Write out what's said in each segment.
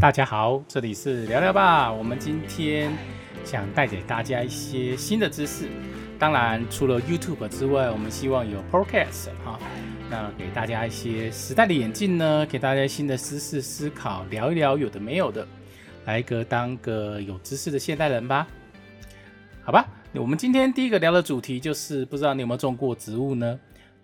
大家好，这里是聊聊吧。我们今天想带给大家一些新的知识。当然，除了 YouTube 之外，我们希望有 Podcast 哈，那给大家一些时代的眼镜呢，给大家新的知识思考，聊一聊有的没有的，来个当个有知识的现代人吧。好吧，我们今天第一个聊的主题就是，不知道你有没有种过植物呢？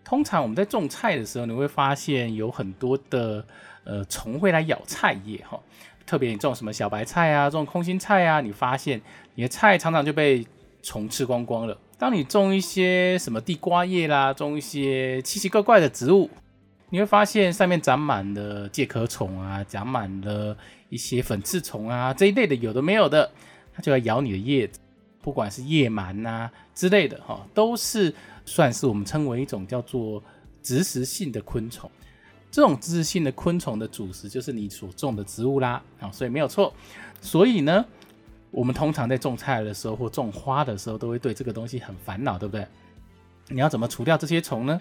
通常我们在种菜的时候，你会发现有很多的呃虫会来咬菜叶哈。特别你种什么小白菜啊，种空心菜啊，你发现你的菜常常就被虫吃光光了。当你种一些什么地瓜叶啦，种一些奇奇怪怪的植物，你会发现上面长满了介壳虫啊，长满了一些粉刺虫啊这一类的，有的没有的，它就要咬你的叶子，不管是叶螨呐之类的哈，都是算是我们称为一种叫做植食性的昆虫。这种植食性的昆虫的主食就是你所种的植物啦，啊，所以没有错。所以呢，我们通常在种菜的时候或种花的时候，都会对这个东西很烦恼，对不对？你要怎么除掉这些虫呢？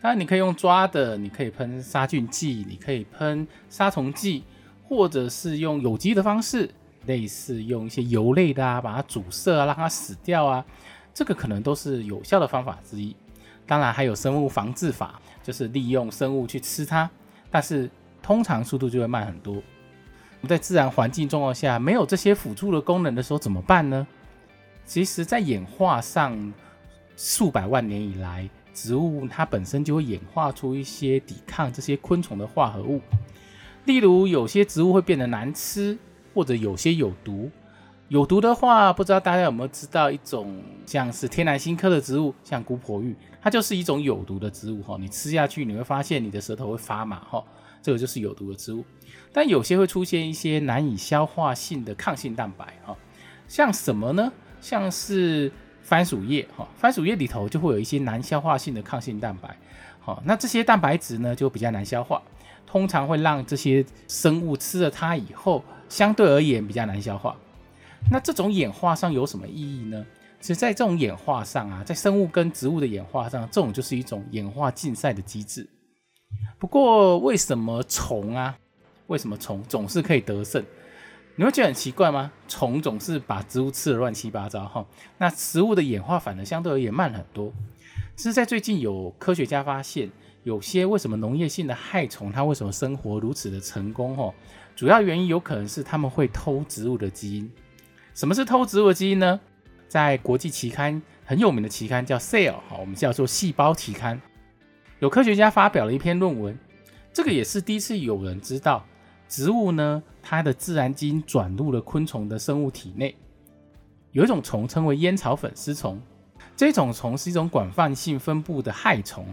当然，你可以用抓的，你可以喷杀菌剂，你可以喷杀虫剂，或者是用有机的方式，类似用一些油类的啊，把它煮色啊，让它死掉啊，这个可能都是有效的方法之一。当然还有生物防治法，就是利用生物去吃它，但是通常速度就会慢很多。在自然环境状况下没有这些辅助的功能的时候怎么办呢？其实，在演化上，数百万年以来，植物它本身就会演化出一些抵抗这些昆虫的化合物。例如，有些植物会变得难吃，或者有些有毒。有毒的话，不知道大家有没有知道一种像是天南星科的植物，像姑婆芋，它就是一种有毒的植物哈。你吃下去，你会发现你的舌头会发麻哈，这个就是有毒的植物。但有些会出现一些难以消化性的抗性蛋白哈，像什么呢？像是番薯叶哈，番薯叶里头就会有一些难消化性的抗性蛋白，好，那这些蛋白质呢就比较难消化，通常会让这些生物吃了它以后，相对而言比较难消化。那这种演化上有什么意义呢？其实，在这种演化上啊，在生物跟植物的演化上，这种就是一种演化竞赛的机制。不过，为什么虫啊，为什么虫总是可以得胜？你会觉得很奇怪吗？虫总是把植物吃的乱七八糟哈，那植物的演化反而相对而言慢很多。其实，在最近有科学家发现，有些为什么农业性的害虫它为什么生活如此的成功？哈，主要原因有可能是他们会偷植物的基因。什么是偷植物的基因呢？在国际期刊很有名的期刊叫《Cell》，哈，我们叫做细胞期刊，有科学家发表了一篇论文。这个也是第一次有人知道，植物呢，它的自然基因转入了昆虫的生物体内。有一种虫称为烟草粉丝虫，这种虫是一种广泛性分布的害虫，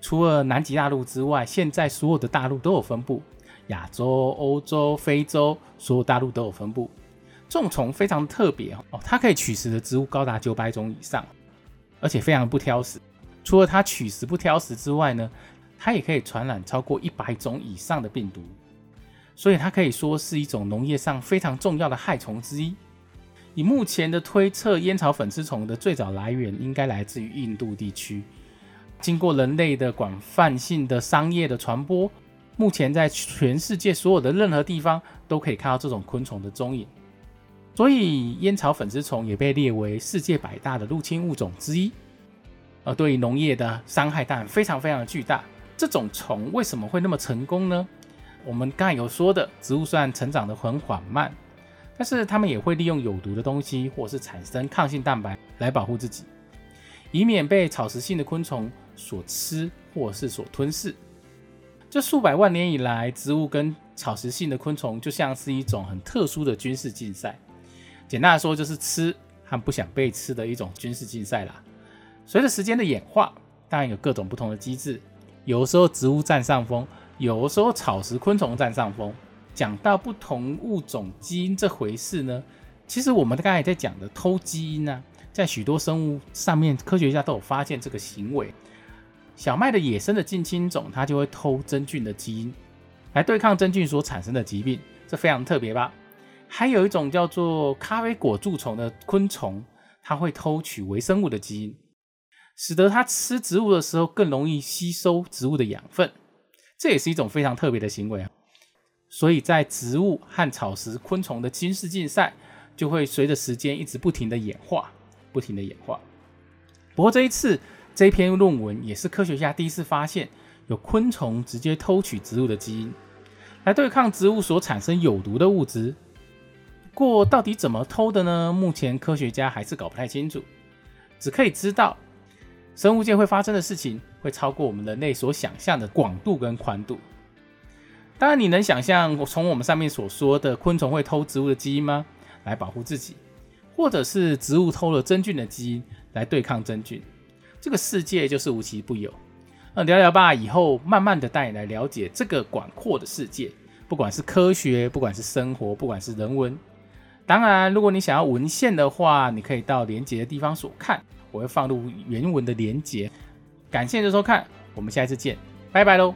除了南极大陆之外，现在所有的大陆都有分布，亚洲、欧洲、非洲，所有大陆都有分布。这种虫非常特别哦，它可以取食的植物高达九百种以上，而且非常不挑食。除了它取食不挑食之外呢，它也可以传染超过一百种以上的病毒，所以它可以说是一种农业上非常重要的害虫之一。以目前的推测，烟草粉丝虫的最早来源应该来自于印度地区，经过人类的广泛性的商业的传播，目前在全世界所有的任何地方都可以看到这种昆虫的踪影。所以，烟草粉丝虫也被列为世界百大的入侵物种之一，而对于农业的伤害当然非常非常巨大。这种虫为什么会那么成功呢？我们刚才有说的，植物虽然成长的很缓慢，但是它们也会利用有毒的东西，或是产生抗性蛋白来保护自己，以免被草食性的昆虫所吃或是所吞噬。这数百万年以来，植物跟草食性的昆虫就像是一种很特殊的军事竞赛。简单来说，就是吃和不想被吃的一种军事竞赛啦。随着时间的演化，当然有各种不同的机制，有的时候植物占上风，有的时候草食昆虫占上风。讲到不同物种基因这回事呢，其实我们刚才在讲的偷基因呢，在许多生物上面，科学家都有发现这个行为。小麦的野生的近亲种，它就会偷真菌的基因，来对抗真菌所产生的疾病，这非常特别吧？还有一种叫做咖啡果蛀虫的昆虫，它会偷取微生物的基因，使得它吃植物的时候更容易吸收植物的养分。这也是一种非常特别的行为啊。所以在植物和草食昆虫的基因竞赛，就会随着时间一直不停的演化，不停的演化。不过这一次这篇论文也是科学家第一次发现有昆虫直接偷取植物的基因，来对抗植物所产生有毒的物质。不过到底怎么偷的呢？目前科学家还是搞不太清楚，只可以知道生物界会发生的事情会超过我们人类所想象的广度跟宽度。当然，你能想象从我们上面所说的昆虫会偷植物的基因吗？来保护自己，或者是植物偷了真菌的基因来对抗真菌？这个世界就是无奇不有。那聊聊吧，以后慢慢的带你来了解这个广阔的世界，不管是科学，不管是生活，不管是人文。当然，如果你想要文献的话，你可以到连接的地方所看，我会放入原文的连接。感谢你的收看，我们下一次见，拜拜喽。